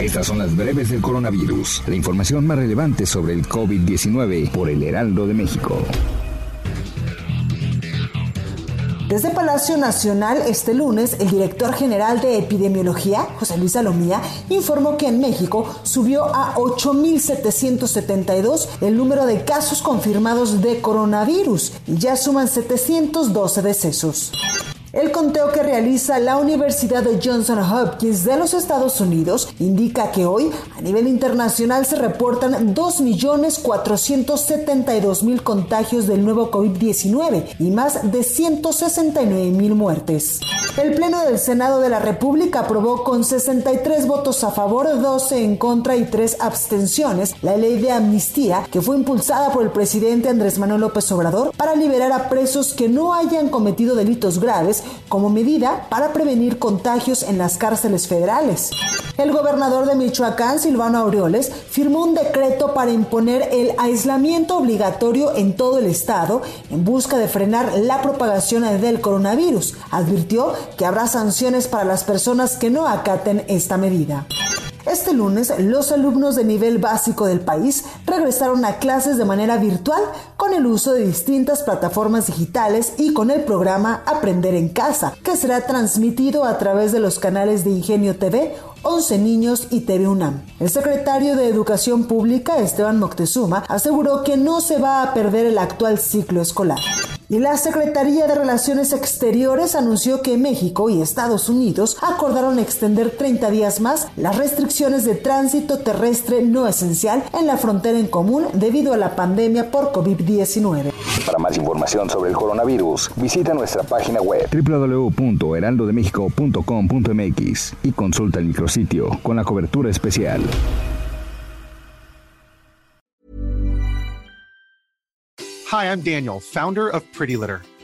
Estas son las breves del coronavirus. La información más relevante sobre el COVID-19 por el Heraldo de México. Desde Palacio Nacional, este lunes, el director general de epidemiología, José Luis Salomía, informó que en México subió a 8.772 el número de casos confirmados de coronavirus y ya suman 712 decesos. El conteo que realiza la Universidad de Johnson Hopkins de los Estados Unidos indica que hoy a nivel internacional se reportan 2.472.000 contagios del nuevo COVID-19 y más de 169.000 muertes. El Pleno del Senado de la República aprobó con 63 votos a favor, 12 en contra y 3 abstenciones la ley de amnistía que fue impulsada por el presidente Andrés Manuel López Obrador para liberar a presos que no hayan cometido delitos graves como medida para prevenir contagios en las cárceles federales. El gobernador de Michoacán, Silvano Aureoles, firmó un decreto para imponer el aislamiento obligatorio en todo el estado en busca de frenar la propagación del coronavirus. Advirtió que habrá sanciones para las personas que no acaten esta medida. Este lunes, los alumnos de nivel básico del país regresaron a clases de manera virtual con el uso de distintas plataformas digitales y con el programa Aprender en Casa, que será transmitido a través de los canales de Ingenio TV 11 niños y TV UNAM. El secretario de Educación Pública, Esteban Moctezuma, aseguró que no se va a perder el actual ciclo escolar. Y la Secretaría de Relaciones Exteriores anunció que México y Estados Unidos acordaron extender 30 días más las restricciones de tránsito terrestre no esencial en la frontera en común debido a la pandemia por COVID-19. Para más información sobre el coronavirus, visita nuestra página web www.heraldodemexico.com.mx y consulta el micrositio con la cobertura especial. Hi, I'm Daniel, founder of Pretty Litter.